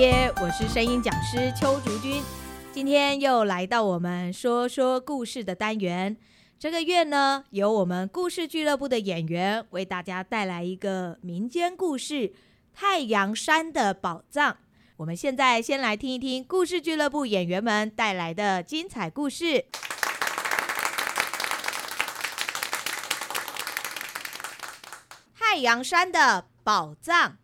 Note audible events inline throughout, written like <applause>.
贴，我是声音讲师邱竹君。今天又来到我们说说故事的单元。这个月呢，由我们故事俱乐部的演员为大家带来一个民间故事《太阳山的宝藏》。我们现在先来听一听故事俱乐部演员们带来的精彩故事。《太阳山的宝藏》。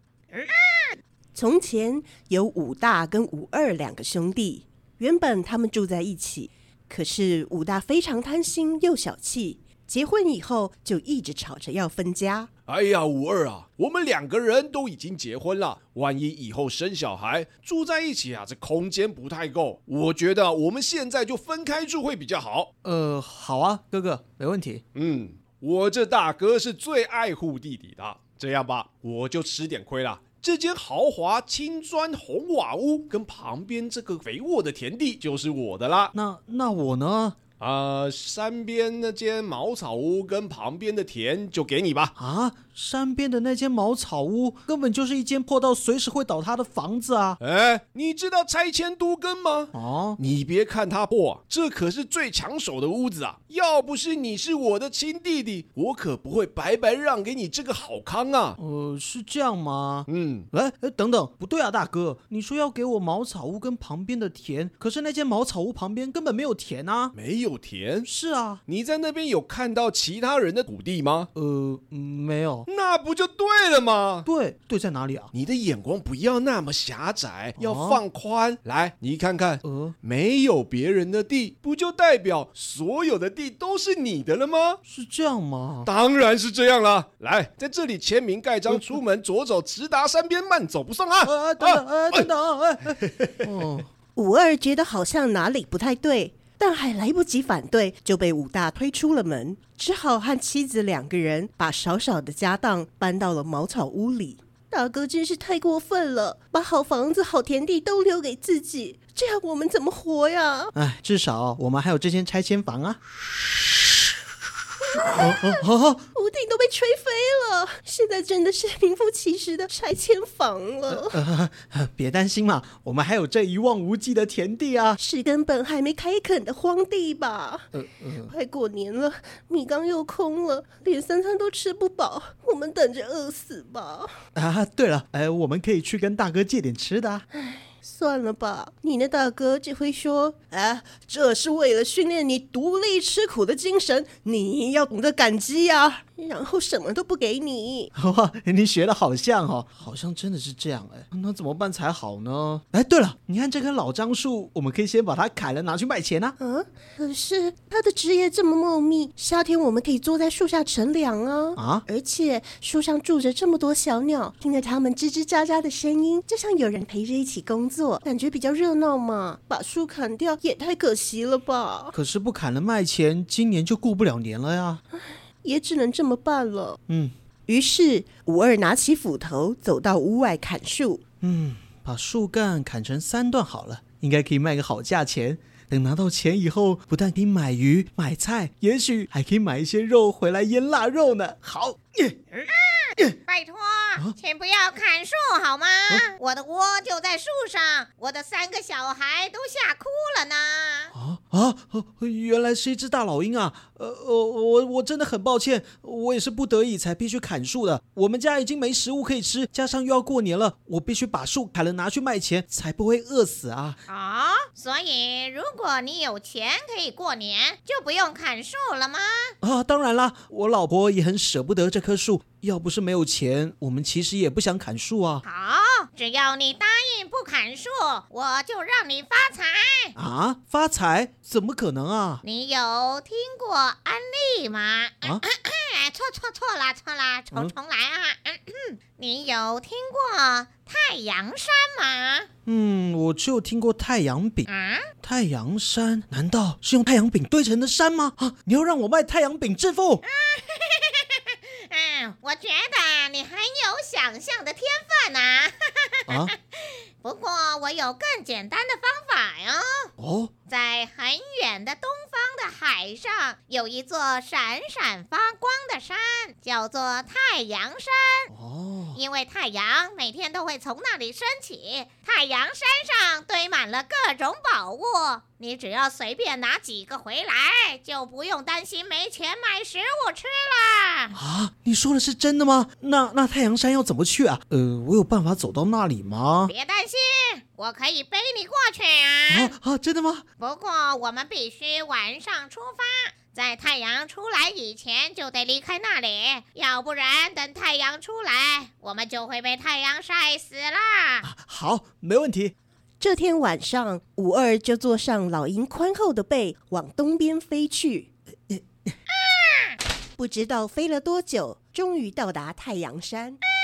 从前有武大跟武二两个兄弟，原本他们住在一起。可是武大非常贪心又小气，结婚以后就一直吵着要分家。哎呀，武二啊，我们两个人都已经结婚了，万一以后生小孩住在一起啊，这空间不太够。我觉得我们现在就分开住会比较好。呃，好啊，哥哥，没问题。嗯，我这大哥是最爱护弟弟的。这样吧，我就吃点亏了。这间豪华青砖红瓦屋跟旁边这个肥沃的田地就是我的啦。那那我呢？呃，山边那间茅草屋跟旁边的田就给你吧。啊？山边的那间茅草屋根本就是一间破到随时会倒塌的房子啊！哎，你知道拆迁都更吗？哦，你别看它破啊，这可是最抢手的屋子啊！要不是你是我的亲弟弟，我可不会白白让给你这个好康啊！呃，是这样吗？嗯，哎哎，等等，不对啊，大哥，你说要给我茅草屋跟旁边的田，可是那间茅草屋旁边根本没有田啊！没有田？是啊，你在那边有看到其他人的土地吗？呃，没有。那不就对了吗？对，对在哪里啊？你的眼光不要那么狭窄，要放宽。啊、来，你看看，呃，没有别人的地，不就代表所有的地都是你的了吗？是这样吗？当然是这样啦。来，在这里签名盖章，出门左走，直达山边，慢走不送啊！呃，等等，呃，等等，哎，哦，<laughs> 五二觉得好像哪里不太对。但还来不及反对，就被武大推出了门，只好和妻子两个人把少少的家当搬到了茅草屋里。大哥真是太过分了，把好房子、好田地都留给自己，这样我们怎么活呀？哎，至少我们还有这间拆迁房啊。屋顶都被吹飞了，现在真的是名副其实的拆迁房了。呃呃、别担心嘛，我们还有这一望无际的田地啊，是根本还没开垦的荒地吧？呃呃、快过年了，米缸又空了，连三餐都吃不饱，我们等着饿死吧。啊，对了，哎，我们可以去跟大哥借点吃的。算了吧，你那大哥只会说：“哎，这是为了训练你独立吃苦的精神，你要懂得感激呀。”然后什么都不给你。<laughs> 哇，你学的好像哦，好像真的是这样哎。那怎么办才好呢？哎，对了，你看这棵老樟树，我们可以先把它砍了拿去卖钱啊。嗯，可是它的枝叶这么茂密，夏天我们可以坐在树下乘凉啊。啊，而且树上住着这么多小鸟，听着它们吱吱喳喳的声音，就像有人陪着一起工作，感觉比较热闹嘛。把树砍掉也太可惜了吧？可是不砍了卖钱，今年就过不了年了呀。也只能这么办了。嗯，于是五二拿起斧头，走到屋外砍树。嗯，把树干砍成三段好了，应该可以卖个好价钱。等拿到钱以后，不但可以买鱼、买菜，也许还可以买一些肉回来腌腊肉呢。好。拜托，请不要砍树好吗？我的窝就在树上，我的三个小孩都吓哭了呢。啊啊！原来是一只大老鹰啊！呃，我我我真的很抱歉，我也是不得已才必须砍树的。我们家已经没食物可以吃，加上又要过年了，我必须把树砍了拿去卖钱，才不会饿死啊！啊，所以如果你有钱可以过年，就不用砍树了吗？啊，当然啦，我老婆也很舍不得这棵树。要不是没有钱，我们其实也不想砍树啊。好，只要你答应不砍树，我就让你发财。啊，发财？怎么可能啊？你有听过安利吗？啊，<coughs> 错错错啦错啦，重重来啊！嗯、你有听过太阳山吗？嗯，我只有听过太阳饼。啊，太阳山？难道是用太阳饼堆成的山吗？啊，你要让我卖太阳饼致富？啊 <laughs> 嗯，我觉得你很有想象的天分呐。啊，不过我有更简单的方法哟。哦，在很远的东方的海上，有一座闪闪发光的山，叫做太阳山。哦，因为太阳每天都会从那里升起，太阳山上堆满了各种宝物，你只要随便拿几个回来，就不用担心没钱买食物吃了。啊，你说的是真的吗？那那太阳山要怎么去啊？呃，我有办法走到那里吗？别担心，我可以背你过去啊。啊啊，真的吗？不过我们必须晚上出发，在太阳出来以前就得离开那里，要不然等太阳出来，我们就会被太阳晒死了。好，没问题。这天晚上，五二就坐上老鹰宽厚的背，往东边飞去。不知道飞了多久，终于到达太阳山。啊！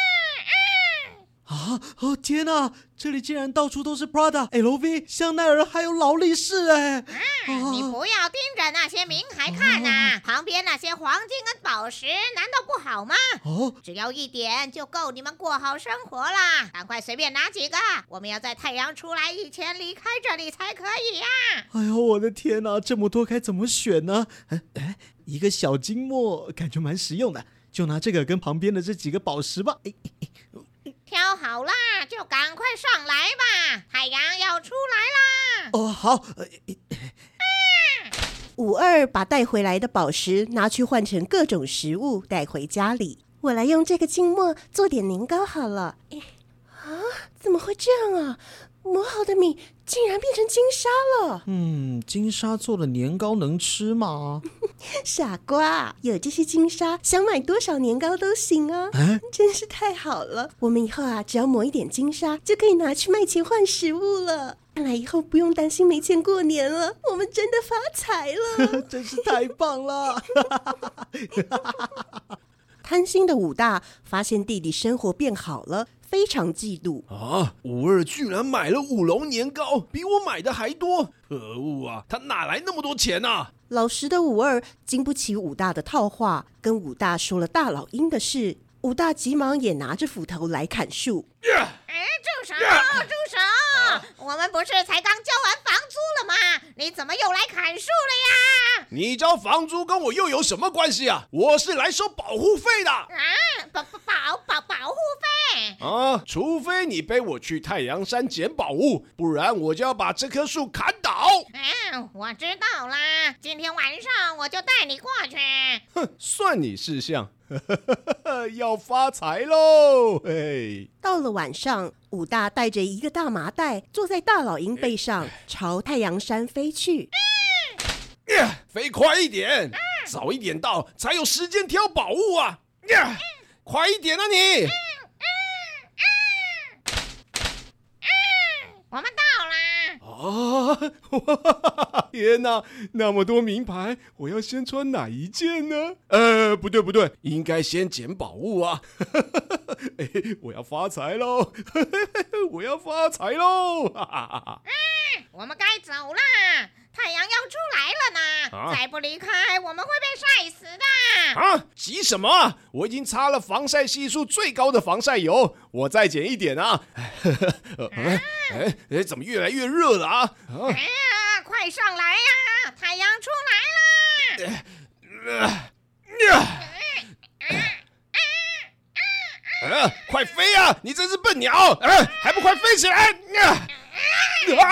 哦天哪，这里竟然到处都是 Prada、LV、香奈儿，还有劳力士哎！啊，你不要盯着那些名牌看呐，旁边那些黄金跟宝石难道不好吗？哦，只要一点就够你们过好生活啦！赶快随便拿几个，我们要在太阳出来以前离开这里才可以呀！哎呦，我的天哪，这么多该怎么选呢？哎哎，一个小金墨感觉蛮实用的，就拿这个跟旁边的这几个宝石吧。哎哎挑好啦，就赶快上来吧，太阳要出来啦！哦，好。五二把带回来的宝石拿去换成各种食物带回家里。我来用这个静默做点年糕好了。啊，怎么会这样啊？磨好的米竟然变成金沙了！嗯，金沙做的年糕能吃吗？<laughs> 傻瓜，有这些金沙，想买多少年糕都行啊！啊真是太好了，我们以后啊，只要磨一点金沙，就可以拿去卖钱换食物了。看来以后不用担心没钱过年了，我们真的发财了，<laughs> 真是太棒了！<laughs> 贪心的武大发现弟弟生活变好了。非常嫉妒啊！五二居然买了五龙年糕，比我买的还多！可恶啊！他哪来那么多钱啊？老实的五二经不起武大的套话，跟武大说了大老鹰的事。武大急忙也拿着斧头来砍树。哎，住手！住手！啊、我们不是才刚交完房租了吗？你怎么又来砍树了呀？你交房租跟我又有什么关系啊？我是来收保护费的。啊，保保保保保护费？啊，除非你背我去太阳山捡宝物，不然我就要把这棵树砍倒。嗯，我知道啦，今天晚上我就带你过去。哼，算你识相。<laughs> 要发财喽！嘿，到了晚上，武大带着一个大麻袋，坐在大老鹰背上，朝太阳山飞去。飞快一点，早一点到才有时间挑宝物啊！快一点啊你！我们到啦！啊！天哪，那么多名牌，我要先穿哪一件呢？呃，不对不对，应该先捡宝物啊！<laughs> 哎，我要发财喽！<laughs> 我要发财喽！哈哈哈哈！嗯，我们该走啦。太阳要出来了呢，啊、再不离开，我们会被晒死的。啊，急什么啊？我已经擦了防晒系数最高的防晒油，我再减一点啊。<laughs> 哎哎哎，怎么越来越热了啊？啊哎呀，快上来呀！太阳出来了。呃呃呃啊、快飞啊！你这只笨鸟，啊，还不快飞起来！啊！啊！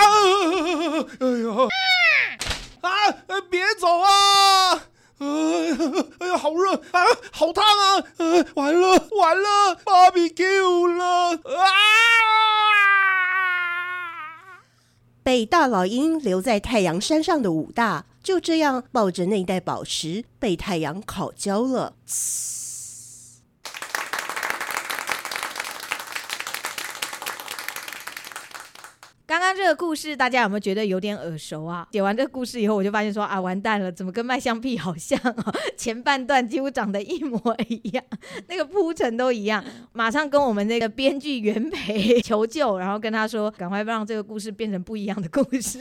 哎呦！呃！别走啊！<laughs> 哎呀，好热啊，好烫啊！完了完了，Barbecue 了啊！被大老鹰留在太阳山上的武大，就这样抱着那袋宝石被太阳烤焦了。刚刚这个故事，大家有没有觉得有点耳熟啊？写完这个故事以后，我就发现说啊，完蛋了，怎么跟卖香屁好像啊？<laughs> 前半段几乎长得一模一样，<laughs> 那个铺陈都一样，马上跟我们那个编剧袁培求救，然后跟他说，赶快让这个故事变成不一样的故事。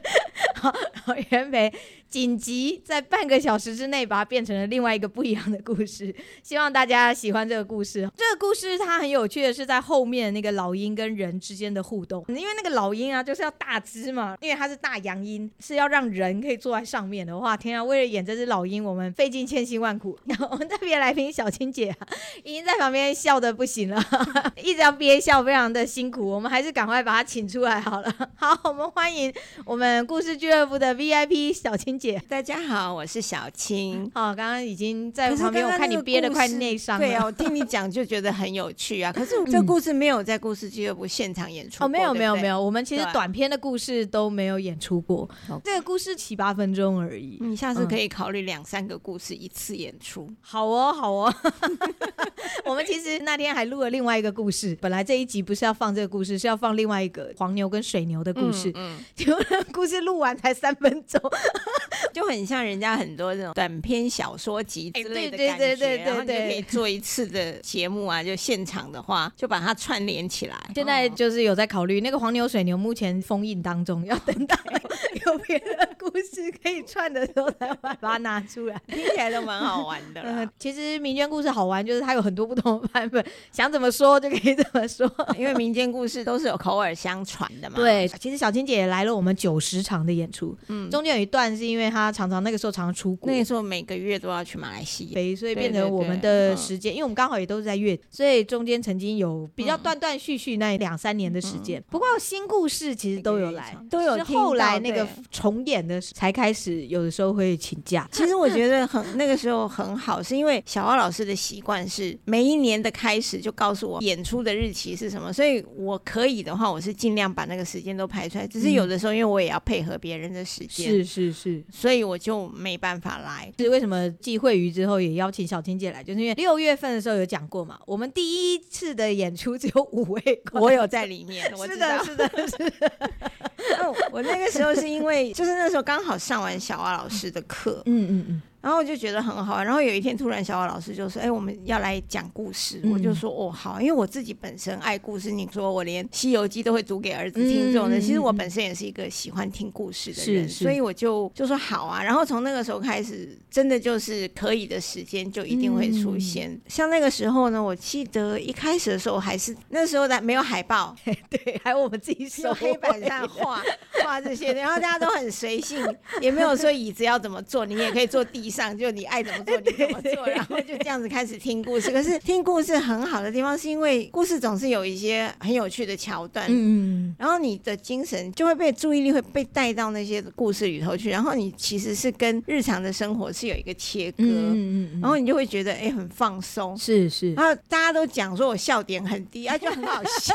<laughs> 好，然后元培紧急在半个小时之内把它变成了另外一个不一样的故事。<laughs> 希望大家喜欢这个故事。这个故事它很有趣的是在后面那个老鹰跟人之间的互动，因为那个老鹰啊就是要大只嘛，因为它是大洋鹰，是要让人可以坐在上面的话，天啊！为了演这只老鹰，我们费尽千辛万苦。<laughs> 然后我们这边来宾小青姐啊，已经在旁边笑的不行了，<laughs> 一直要憋笑，非常的辛苦。我们还是赶快把她请出来好了。好，我们欢迎我们故事俱乐部的 VIP 小青姐。大家好，我是小青。<laughs> 哦，刚刚已经在旁边，我看你憋得快内伤了。对啊，我听你讲就觉得很有趣啊。<laughs> 可是这个故事没有在故事俱乐部现场演出过。哦，没有，没有，没有。我们其实短篇的故事都没有演出过，这个故事七八分钟而已。你下次可以考虑两三个故事一次演出。好哦，好哦。<laughs> 我们其实那天还录了另外一个故事，本来这一集不是要放这个故事，是要放另外一个黄牛跟水牛的故事。嗯，结果那个故事录完才三分钟，就很像人家很多这种短篇小说集之类的感觉，对对对对对对，然后就可以做一次的节目啊，就现场的话就把它串联起来。现在就是有在考虑那个黄牛水牛，目前封印当中，要等到 <laughs> 有别的故事可以串的时候才把把它拿出来，听起来都蛮好玩的。呃，其实民间故事好玩，就是它有很多不同的版本，想怎么说就可以怎么说，因为民间故事都是有口耳相传的嘛。对，其实小青姐也来了我们九十场的演出，嗯，中间有一段是因为她常常那个时候常常出国，那个时候每个月都要去马来西亚，所以变成我们的时间，因为我们刚好也都是在月，所以中间曾经有比较断断续续那两三年的时间。不过新故事其实都有来，都有。是后来那个重演的才开始，有的时候会请假。<laughs> 其实我觉得很那个时候很好，是因为小奥老师的习惯是每一年的开始就告诉我演出的日期是什么，所以我可以的话，我是尽量把那个时间都排出来。只是有的时候，因为我也要配合别人的时间，是是是，所以我就没办法来。是为什么继会鱼之后也邀请小青姐来？就是因为六月份的时候有讲过嘛，我们第一次的演出只有五位，我有在里面。我是的，是的，是的。<laughs> 哦，我那个时候是因为就是那时候刚好上完小蛙老师的课，嗯嗯嗯。然后我就觉得很好玩，然后有一天突然小蛙老师就说：“哎，我们要来讲故事。嗯”我就说：“哦，好，因为我自己本身爱故事，你说我连《西游记》都会读给儿子听这种的，嗯、其实我本身也是一个喜欢听故事的人，所以我就就说好啊。然后从那个时候开始，真的就是可以的时间就一定会出现。嗯、像那个时候呢，我记得一开始的时候还是那时候的没有海报，<laughs> 对，还有我们自己手黑板上画画这些，然后大家都很随性，也没有说椅子要怎么坐，你也可以坐地上。就你爱怎么做你怎么做，然后就这样子开始听故事。可是听故事很好的地方，是因为故事总是有一些很有趣的桥段，嗯，然后你的精神就会被注意力会被带到那些故事里头去，然后你其实是跟日常的生活是有一个切割，嗯嗯，然后你就会觉得哎很放松，是是，然后大家都讲说我笑点很低啊，就很好笑，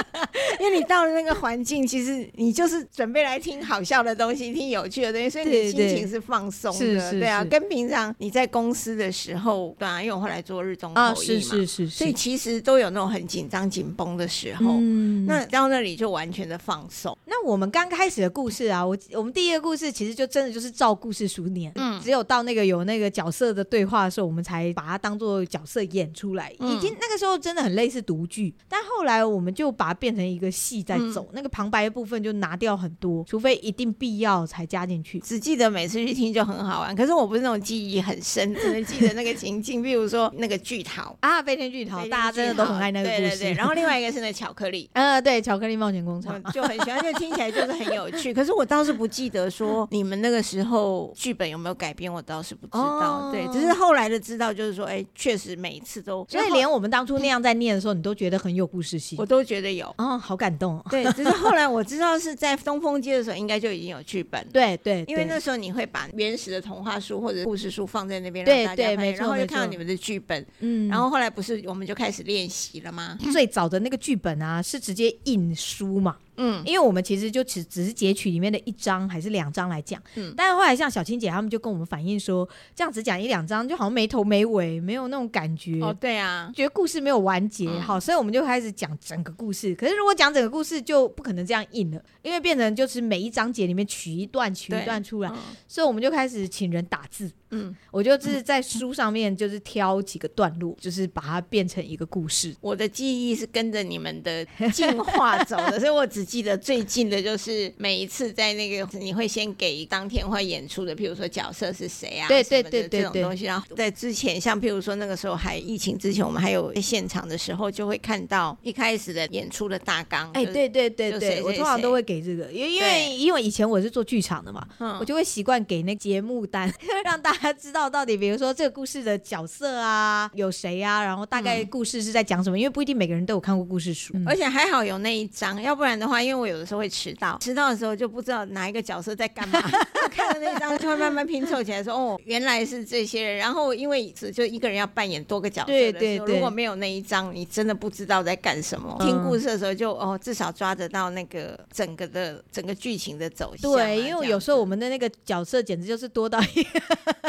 <laughs> 因为你到了那个环境，其实你就是准备来听好笑的东西，听有趣的东西，所以你的心情是放松的，对啊，跟。平常你在公司的时候，对啊，因为我后来做日中口译嘛，是是是，所以其实都有那种很紧张紧绷的时候。嗯，那到那里就完全的放松。那我们刚开始的故事啊，我我们第一个故事其实就真的就是照故事书念，嗯，只有到那个有那个角色的对话的时候，我们才把它当做角色演出来。已经那个时候真的很类似读剧，但后来我们就把它变成一个戏在走，那个旁白的部分就拿掉很多，除非一定必要才加进去。只记得每次去听就很好玩，可是我不是那种。记忆很深，只能记得那个情境，<laughs> 比如说那个巨桃啊，飞天巨桃，大家真的都很爱那个故事。对对对，然后另外一个是那巧克力，<laughs> 呃，对，巧克力冒险工厂就很喜欢，就听起来就是很有趣。<laughs> 可是我倒是不记得说你们那个时候剧本有没有改编，我倒是不知道。对，只是后来的知道，就是说，哎，确实每一次都，所以连我们当初那样在念的时候，你都觉得很有故事性，我都觉得有。哦，好感动。对，只是后来我知道是在东风街的时候，应该就已经有剧本。对对，因为那时候你会把原始的童话书或者故事书放在那边。对对，没错，然后就看到你们的剧本，嗯，然后后来不是我们就开始练习了吗？最早的那个剧本啊，是直接印书嘛。嗯，因为我们其实就只只是截取里面的一章还是两章来讲，嗯，但是后来像小青姐他们就跟我们反映说，这样子讲一两章就好像没头没尾，没有那种感觉。哦，对啊，觉得故事没有完结，嗯、好，所以我们就开始讲整个故事。可是如果讲整个故事就不可能这样印了，因为变成就是每一章节里面取一段取一段出来，嗯、所以我们就开始请人打字。嗯，我就是在书上面就是挑几个段落，就是把它变成一个故事。<laughs> 我的记忆是跟着你们的进化走的，所以我只记得最近的就是每一次在那个你会先给当天会演出的，譬如说角色是谁啊，对对对对这种东西。然后在之前，像譬如说那个时候还疫情之前，我们还有现场的时候，就会看到一开始的演出的大纲。哎，对对对对，我通常都会给这个，因为因为因为以前我是做剧场的嘛，我就会习惯给那节目单，<laughs> 让大家知道到底，比如说这个故事的角色啊，有谁啊，然后大概故事是在讲什么，因为不一定每个人都有看过故事书，而且还好有那一张，要不然的话，因为我有的时候会迟到，迟到的时候就不知道哪一个角色在干嘛，<laughs> 看了那一张就会慢慢拼凑起来，说哦，原来是这些人。然后因为只就一个人要扮演多个角色，对对对，如果没有那一张，你真的不知道在干什么。听故事的时候就哦，至少抓得到那个整个的整个剧情的走向。对，因为有时候我们的那个角色简直就是多到一个，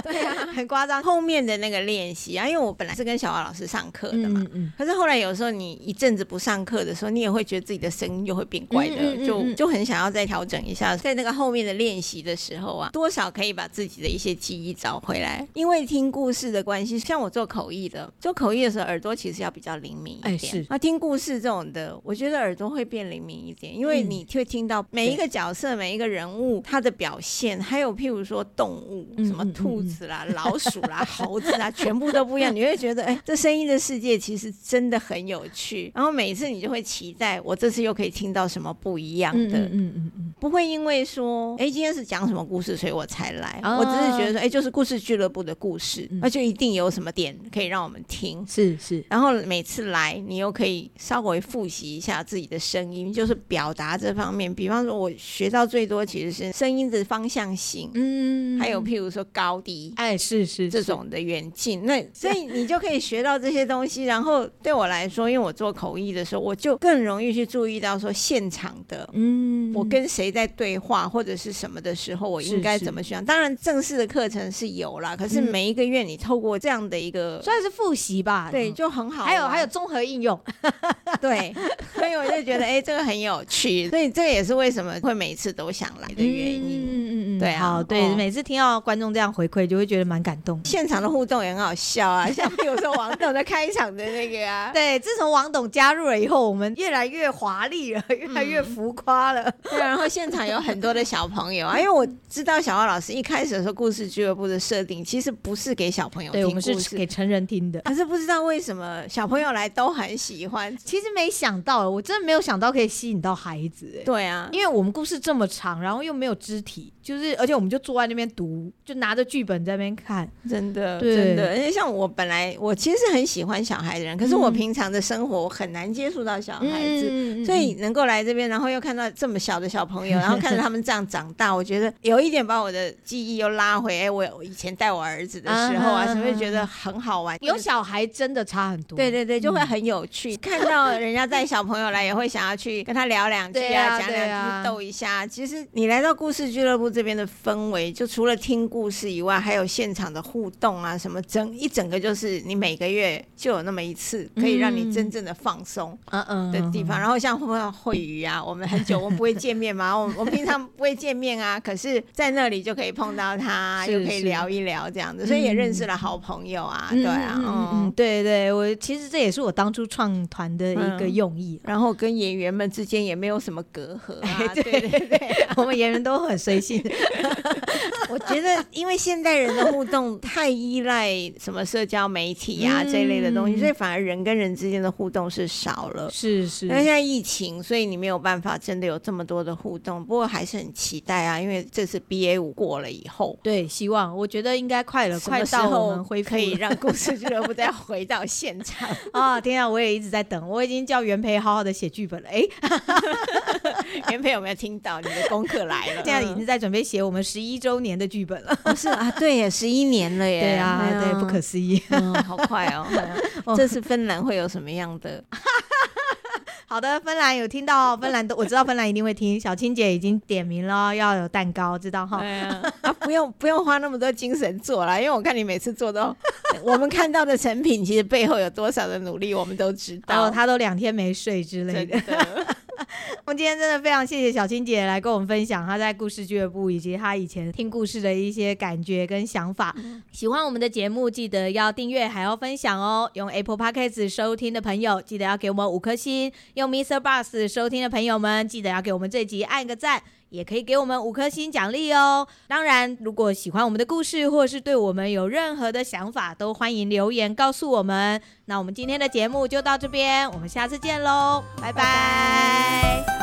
对啊，<laughs> 很夸张。后面的那个练习啊，因为我本来是跟小华老师上课的嘛，可是后来有时候你一阵子不上课的时候，你也会觉得自己的声音又会变怪的，就就很想要再调整一下。在那个后面的练习的时候啊，多少可以把自己的一些记忆找回来。因为听故事的关系，像我做口译的，做口译的时候耳朵其实要比较灵敏一点。是。啊听故事这种的，我觉得耳朵会变灵敏一点，因为你会听到每一个角色、每一个人物他的表现，还有譬如说动物，什么兔子啦、<laughs> 老鼠啦、猴子啦，全部都不一样。你会觉得，哎，这声音的世界其实真的很有趣。然后每一次你就会期待，我这次又可以听到什么不一样的。嗯嗯嗯，不会因为说，哎，今天是讲什么故事，所以我才来。我只是觉得说，哎，就是故事俱乐部的故事，那就一定有什么点可以让我们听。是是。然后每次来，你又可以稍微复习一下自己的声音，就是表达这方面。比方说，我学到最多其实是声音的方向性，嗯，还有譬如说高低，哎，是是这种的远近。那 <laughs> 所以你就可以学到这些东西。然后对我来说，因为我做口译的时候，我就更容易去注意到说现场的，嗯，我跟谁在对话或者是什么的时候，我应该怎么选。当然正式的课程是有啦，可是每一个月你透过这样的一个算是复习吧，对，就很好。还有还有综合应用，<laughs> 对，所以我就觉得哎，这个很有趣。所以这个也是为什么会每次都想来的原因。对啊，对，每次听到观众这样回馈，就会觉得蛮感动。<laughs> 现场的互动也很好笑啊，像比如说王董的开场的那个啊，<laughs> 对，自从王董加入了以后，我们越来越华丽了，越来越浮夸了。<laughs> 对，然后现场有很多的小朋友啊，因为我知道小奥老师一开始的时候，故事俱乐部的设定其实不是给小朋友听，我们是给成人听的。可是不知道为什么小朋友来都很喜欢。其实没想到，我真的没有想到可以吸引到孩子。对啊，因为我们故事这么长，然后又没有肢体，就是而且我们就坐在那边读，就拿着剧本在那边看，真的，真的。而且像我本来我其实是很喜欢小孩的人，可是我平常的生活我很难接触到小孩子，嗯、所以能够来这边，然后又看到这么小的小朋友，<laughs> 然后看着他们这样长大，我觉得有一点把我的记忆又拉回。哎，我以前带我儿子的时候啊，是不是觉得很好玩？有小孩真的差很多，对对对，就会很有趣。嗯、看到人家带小朋友来，也会想要去跟他聊两句啊，讲两句逗一下。其实你来到故事俱乐部这边的氛围，就除了听故事以外，还有现场的互动啊，什么整一整个就是你每个月就有那么一次，可以让你真正的放松嗯嗯的地方。然后像会不会会语啊，我们很久我们不会见面嘛，我们我们平常不会见面啊，可是在那里就可以碰到他，又可以聊一聊这样子，所以也认识了好朋友啊，对啊，嗯，对对，我其实这也是我当初创团的一个用意，然后跟演员们之间也没有什么隔阂啊，对 <laughs> 对对，<laughs> 我们演员都很随性。<laughs> 我觉得，因为现代人的互动太依赖什么社交媒体啊这一类的东西，所以反而人跟人之间的互动是少了。是是，那现在疫情，所以你没有办法真的有这么多的互动。不过还是很期待啊，因为这次 BA 五过了以后，对，希望我觉得应该快了，快到我们恢复，可以让故事俱乐部再回到现场 <laughs> 啊！天啊，我也一直在等，我已经叫元培好好的写剧本了。哎，<laughs> 元培有没有听到？你的功课来了，现在已经在准备写我们十一周年的剧本了。哦、是啊，对耶，十一年了耶。对啊，对，不可思议，嗯、好快哦。<laughs> 这次芬兰会有什么样的？<laughs> 好的，芬兰有听到，芬兰都我知道，芬兰一定会听。小青姐已经点名了，要有蛋糕，知道哈？对啊，啊，不用不用花那么多精神做了，因为我看你每次做都，<laughs> 我们看到的成品其实背后有多少的努力，我们都知道。他都两天没睡之类的。我们今天真的非常谢谢小青姐来跟我们分享她在故事俱乐部以及她以前听故事的一些感觉跟想法。喜欢我们的节目，记得要订阅还要分享哦。用 Apple Podcast 收听的朋友，记得要给我们五颗星；用 Mr. Bus 收听的朋友们，记得要给我们这集按个赞。也可以给我们五颗星奖励哦。当然，如果喜欢我们的故事，或是对我们有任何的想法，都欢迎留言告诉我们。那我们今天的节目就到这边，我们下次见喽，拜拜。拜拜。